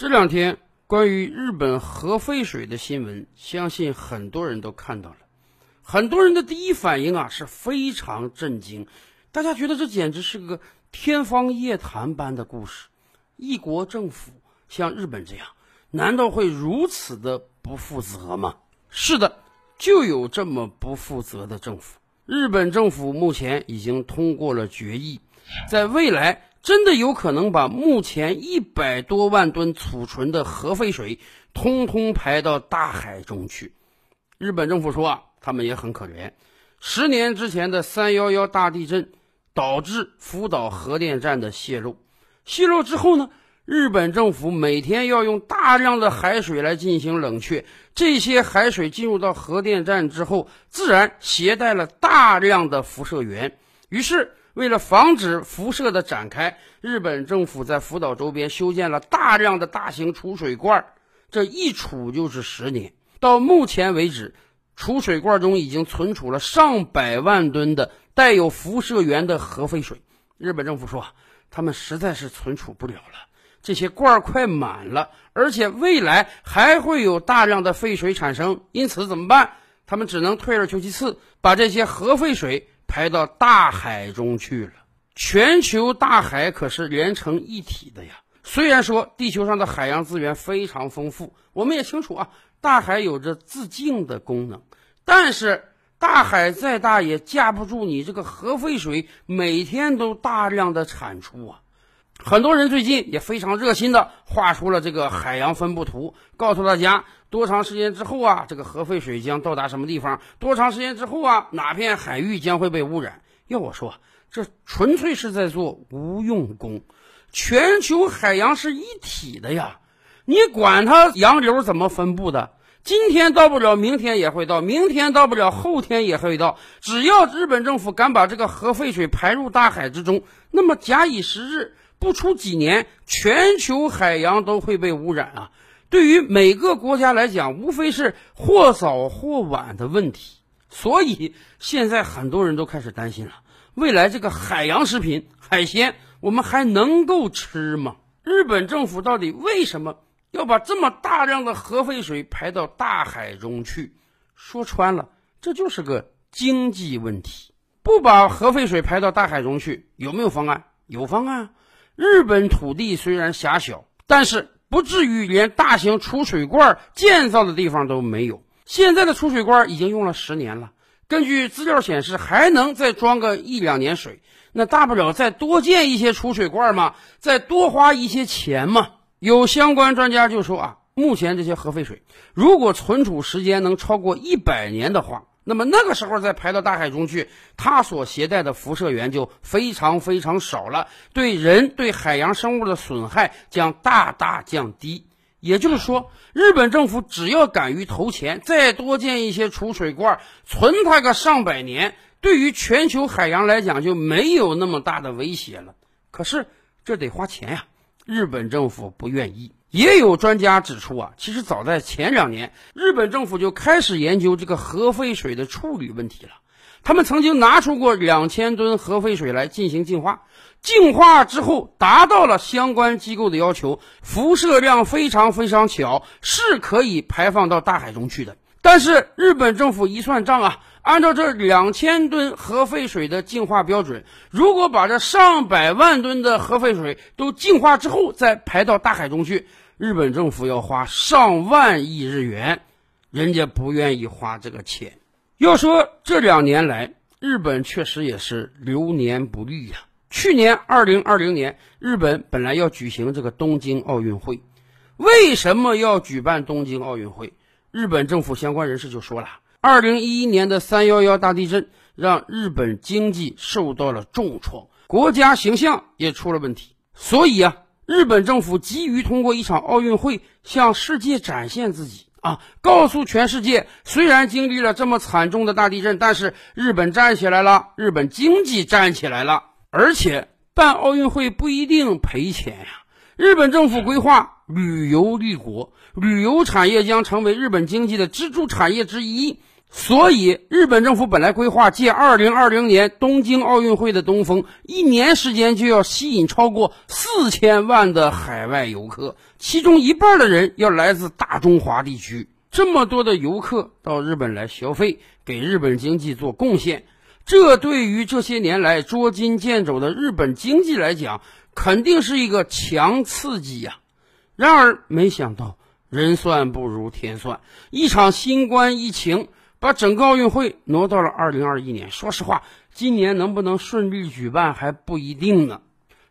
这两天关于日本核废水的新闻，相信很多人都看到了。很多人的第一反应啊是非常震惊，大家觉得这简直是个天方夜谭般的故事。一国政府像日本这样，难道会如此的不负责吗？是的，就有这么不负责的政府。日本政府目前已经通过了决议，在未来真的有可能把目前一百多万吨储存的核废水通通排到大海中去。日本政府说啊，他们也很可怜。十年之前的三幺幺大地震导致福岛核电站的泄漏，泄漏之后呢？日本政府每天要用大量的海水来进行冷却，这些海水进入到核电站之后，自然携带了大量的辐射源。于是，为了防止辐射的展开，日本政府在福岛周边修建了大量的大型储水罐，这一储就是十年。到目前为止，储水罐中已经存储了上百万吨的带有辐射源的核废水。日本政府说，他们实在是存储不了了。这些罐儿快满了，而且未来还会有大量的废水产生，因此怎么办？他们只能退而求其次，把这些核废水排到大海中去了。全球大海可是连成一体的呀。虽然说地球上的海洋资源非常丰富，我们也清楚啊，大海有着自净的功能，但是大海再大也架不住你这个核废水每天都大量的产出啊。很多人最近也非常热心的画出了这个海洋分布图，告诉大家多长时间之后啊，这个核废水将到达什么地方？多长时间之后啊，哪片海域将会被污染？要我说，这纯粹是在做无用功。全球海洋是一体的呀，你管它洋流怎么分布的？今天到不了，明天也会到；明天到不了，后天也会到。只要日本政府敢把这个核废水排入大海之中，那么假以时日。不出几年，全球海洋都会被污染啊！对于每个国家来讲，无非是或早或晚的问题。所以现在很多人都开始担心了：未来这个海洋食品、海鲜，我们还能够吃吗？日本政府到底为什么要把这么大量的核废水排到大海中去？说穿了，这就是个经济问题。不把核废水排到大海中去，有没有方案？有方案。日本土地虽然狭小，但是不至于连大型储水罐建造的地方都没有。现在的储水罐已经用了十年了，根据资料显示，还能再装个一两年水。那大不了再多建一些储水罐嘛，再多花一些钱嘛。有相关专家就说啊，目前这些核废水如果存储时间能超过一百年的话。那么那个时候再排到大海中去，它所携带的辐射源就非常非常少了，对人对海洋生物的损害将大大降低。也就是说，日本政府只要敢于投钱，再多建一些储水罐，存它个上百年，对于全球海洋来讲就没有那么大的威胁了。可是这得花钱呀，日本政府不愿意。也有专家指出啊，其实早在前两年，日本政府就开始研究这个核废水的处理问题了。他们曾经拿出过两千吨核废水来进行净化，净化之后达到了相关机构的要求，辐射量非常非常小，是可以排放到大海中去的。但是日本政府一算账啊。按照这两千吨核废水的净化标准，如果把这上百万吨的核废水都净化之后再排到大海中去，日本政府要花上万亿日元，人家不愿意花这个钱。要说这两年来，日本确实也是流年不利呀。去年二零二零年，日本本来要举行这个东京奥运会，为什么要举办东京奥运会？日本政府相关人士就说了。二零一一年的三幺幺大地震让日本经济受到了重创，国家形象也出了问题。所以啊，日本政府急于通过一场奥运会向世界展现自己啊，告诉全世界，虽然经历了这么惨重的大地震，但是日本站起来了，日本经济站起来了，而且办奥运会不一定赔钱呀。日本政府规划旅游立国，旅游产业将成为日本经济的支柱产业之一。所以，日本政府本来规划借2020年东京奥运会的东风，一年时间就要吸引超过四千万的海外游客，其中一半的人要来自大中华地区。这么多的游客到日本来消费，给日本经济做贡献，这对于这些年来捉襟见肘的日本经济来讲，肯定是一个强刺激呀。然而，没想到人算不如天算，一场新冠疫情。把整个奥运会挪到了二零二一年。说实话，今年能不能顺利举办还不一定呢。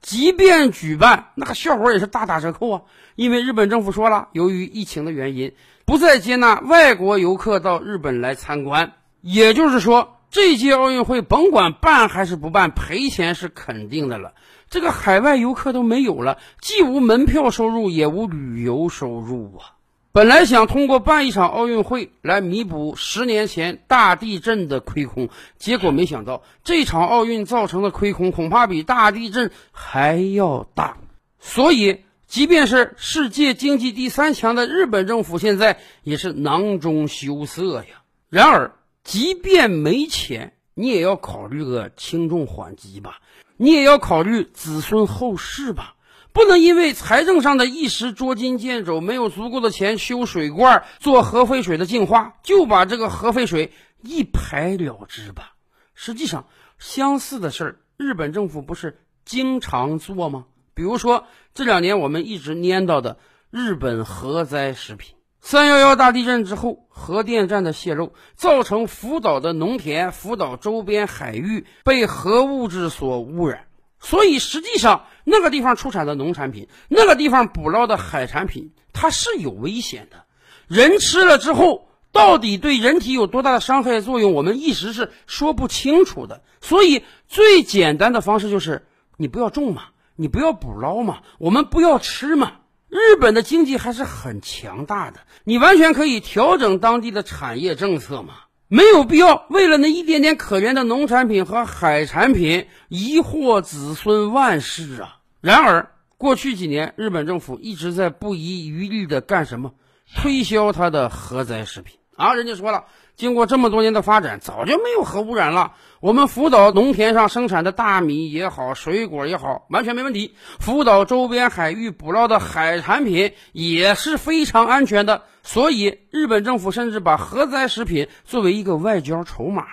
即便举办，那个效果也是大打折扣啊。因为日本政府说了，由于疫情的原因，不再接纳外国游客到日本来参观。也就是说，这届奥运会甭管办还是不办，赔钱是肯定的了。这个海外游客都没有了，既无门票收入，也无旅游收入啊。本来想通过办一场奥运会来弥补十年前大地震的亏空，结果没想到这场奥运造成的亏空恐怕比大地震还要大。所以，即便是世界经济第三强的日本政府，现在也是囊中羞涩呀。然而，即便没钱，你也要考虑个轻重缓急吧，你也要考虑子孙后事吧。不能因为财政上的一时捉襟见肘，没有足够的钱修水罐、做核废水的净化，就把这个核废水一排了之吧。实际上，相似的事儿，日本政府不是经常做吗？比如说这两年我们一直念叨的日本核灾食品。三幺幺大地震之后，核电站的泄漏造成福岛的农田、福岛周边海域被核物质所污染。所以，实际上那个地方出产的农产品，那个地方捕捞的海产品，它是有危险的。人吃了之后，到底对人体有多大的伤害作用，我们一时是说不清楚的。所以，最简单的方式就是你不要种嘛，你不要捕捞嘛，我们不要吃嘛。日本的经济还是很强大的，你完全可以调整当地的产业政策嘛。没有必要为了那一点点可怜的农产品和海产品遗祸子孙万世啊！然而，过去几年，日本政府一直在不遗余力的干什么？推销它的核灾食品啊！人家说了。经过这么多年的发展，早就没有核污染了。我们福岛农田上生产的大米也好，水果也好，完全没问题。福岛周边海域捕捞的海产品也是非常安全的。所以，日本政府甚至把核灾食品作为一个外交筹码。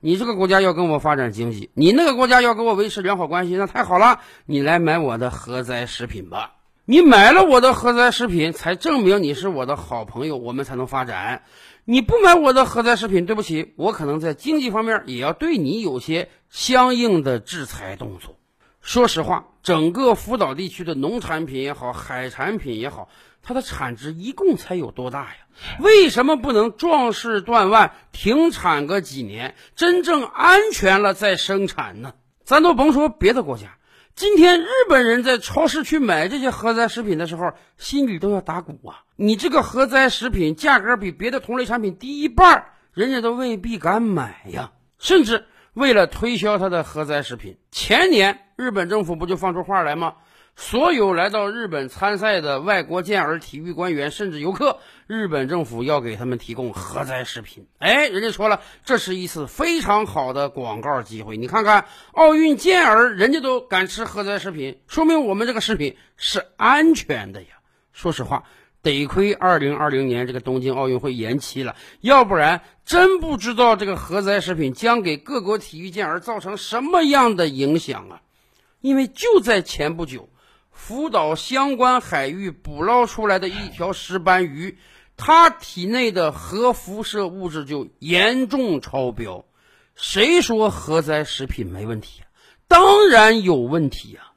你这个国家要跟我发展经济，你那个国家要跟我维持良好关系，那太好了。你来买我的核灾食品吧。你买了我的核灾食品，才证明你是我的好朋友，我们才能发展。你不买我的核灾食品，对不起，我可能在经济方面也要对你有些相应的制裁动作。说实话，整个福岛地区的农产品也好，海产品也好，它的产值一共才有多大呀？为什么不能壮士断腕，停产个几年，真正安全了再生产呢？咱都甭说别的国家。今天日本人在超市去买这些核灾食品的时候，心里都要打鼓啊！你这个核灾食品价格比别的同类产品低一半，人家都未必敢买呀。甚至为了推销他的核灾食品，前年日本政府不就放出话来吗？所有来到日本参赛的外国健儿体育官员，甚至游客，日本政府要给他们提供核灾食品。哎，人家说了，这是一次非常好的广告机会。你看看，奥运健儿人家都敢吃核灾食品，说明我们这个食品是安全的呀。说实话，得亏二零二零年这个东京奥运会延期了，要不然真不知道这个核灾食品将给各国体育健儿造成什么样的影响啊！因为就在前不久。福岛相关海域捕捞出来的一条石斑鱼，它体内的核辐射物质就严重超标。谁说核灾食品没问题？当然有问题啊！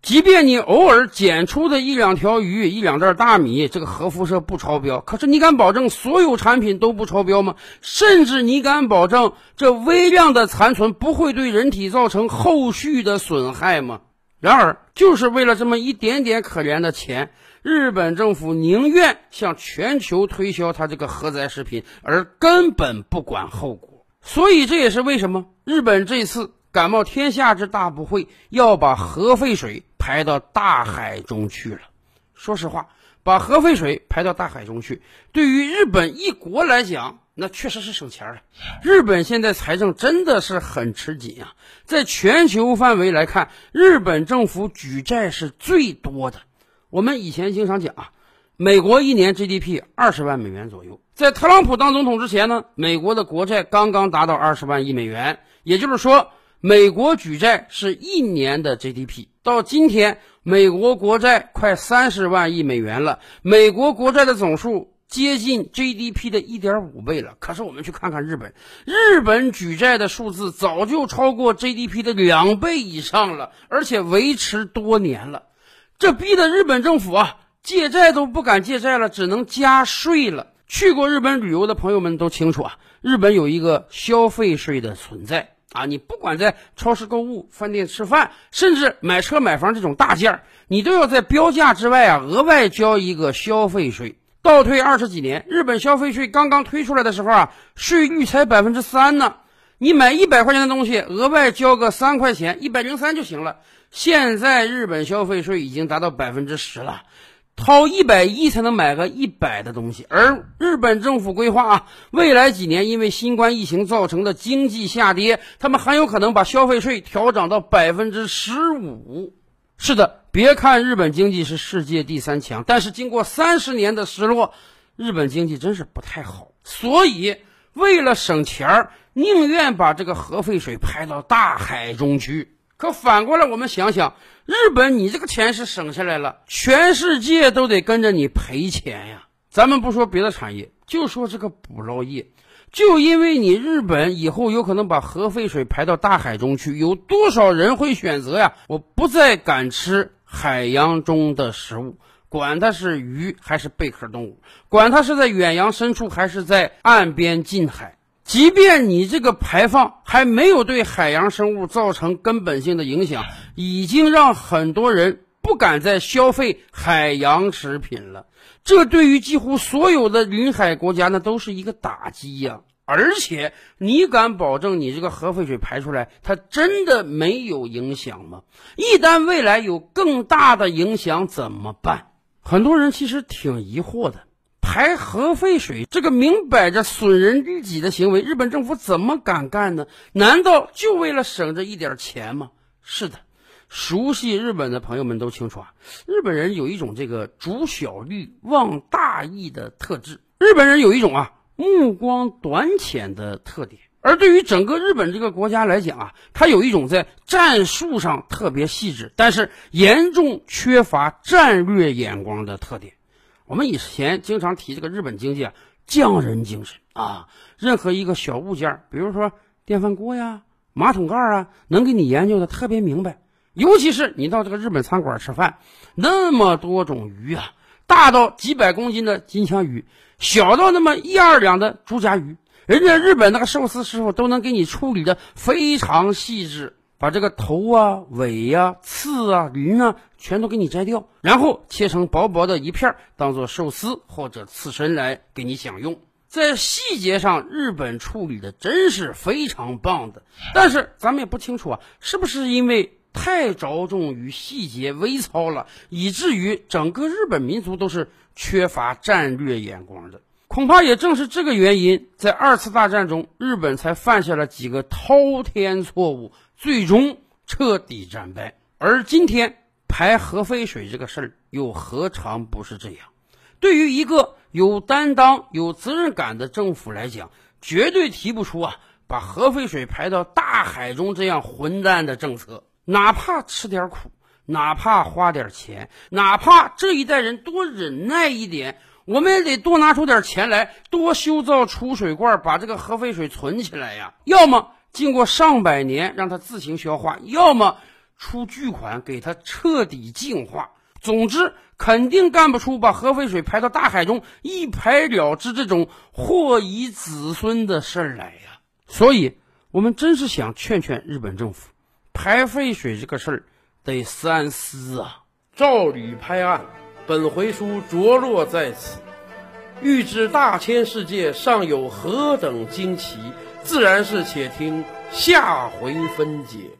即便你偶尔捡出的一两条鱼、一两袋大米，这个核辐射不超标，可是你敢保证所有产品都不超标吗？甚至你敢保证这微量的残存不会对人体造成后续的损害吗？然而，就是为了这么一点点可怜的钱，日本政府宁愿向全球推销它这个核灾食品，而根本不管后果。所以，这也是为什么日本这次感冒天下之大不讳，要把核废水排到大海中去了。说实话，把核废水排到大海中去，对于日本一国来讲，那确实是省钱了。日本现在财政真的是很吃紧啊，在全球范围来看，日本政府举债是最多的。我们以前经常讲啊，美国一年 GDP 二十万美元左右，在特朗普当总统之前呢，美国的国债刚刚达到二十万亿美元，也就是说。美国举债是一年的 GDP，到今天，美国国债快三十万亿美元了，美国国债的总数接近 GDP 的一点五倍了。可是我们去看看日本，日本举债的数字早就超过 GDP 的两倍以上了，而且维持多年了，这逼得日本政府啊借债都不敢借债了，只能加税了。去过日本旅游的朋友们都清楚啊，日本有一个消费税的存在。啊，你不管在超市购物、饭店吃饭，甚至买车买房这种大件儿，你都要在标价之外啊额外交一个消费税。倒退二十几年，日本消费税刚刚推出来的时候啊，税率才百分之三呢。你买一百块钱的东西，额外交个三块钱，一百零三就行了。现在日本消费税已经达到百分之十了。掏一百一才能买个一百的东西，而日本政府规划啊，未来几年因为新冠疫情造成的经济下跌，他们很有可能把消费税调涨到百分之十五。是的，别看日本经济是世界第三强，但是经过三十年的失落，日本经济真是不太好。所以为了省钱儿，宁愿把这个核废水排到大海中去。可反过来，我们想想，日本你这个钱是省下来了，全世界都得跟着你赔钱呀。咱们不说别的产业，就说这个捕捞业，就因为你日本以后有可能把核废水排到大海中去，有多少人会选择呀？我不再敢吃海洋中的食物，管它是鱼还是贝壳动物，管它是在远洋深处还是在岸边近海。即便你这个排放还没有对海洋生物造成根本性的影响，已经让很多人不敢再消费海洋食品了。这对于几乎所有的临海国家，那都是一个打击呀！而且，你敢保证你这个核废水排出来，它真的没有影响吗？一旦未来有更大的影响怎么办？很多人其实挺疑惑的。排核废水这个明摆着损人利己的行为，日本政府怎么敢干呢？难道就为了省这一点钱吗？是的，熟悉日本的朋友们都清楚啊，日本人有一种这个主小利忘大义的特质，日本人有一种啊目光短浅的特点，而对于整个日本这个国家来讲啊，它有一种在战术上特别细致，但是严重缺乏战略眼光的特点。我们以前经常提这个日本经济啊，匠人精神啊，任何一个小物件，比如说电饭锅呀、马桶盖啊，能给你研究的特别明白。尤其是你到这个日本餐馆吃饭，那么多种鱼啊，大到几百公斤的金枪鱼，小到那么一二两的猪夹鱼，人家日本那个寿司师傅都能给你处理的非常细致。把这个头啊、尾呀、刺啊、鳞啊，全都给你摘掉，然后切成薄薄的一片，当做寿司或者刺身来给你享用。在细节上，日本处理的真是非常棒的。但是咱们也不清楚啊，是不是因为太着重于细节微操了，以至于整个日本民族都是缺乏战略眼光的？恐怕也正是这个原因，在二次大战中，日本才犯下了几个滔天错误。最终彻底战败，而今天排核废水这个事儿又何尝不是这样？对于一个有担当、有责任感的政府来讲，绝对提不出啊把核废水排到大海中这样混蛋的政策。哪怕吃点苦，哪怕花点钱，哪怕这一代人多忍耐一点，我们也得多拿出点钱来，多修造储水罐，把这个核废水存起来呀。要么。经过上百年，让它自行消化；要么出巨款给它彻底净化。总之，肯定干不出把核废水排到大海中一排了之这种祸遗子孙的事儿来呀。所以，我们真是想劝劝日本政府，排废水这个事儿得三思啊。照吕拍案，本回书着落在此。欲知大千世界尚有何等惊奇？自然是，且听下回分解。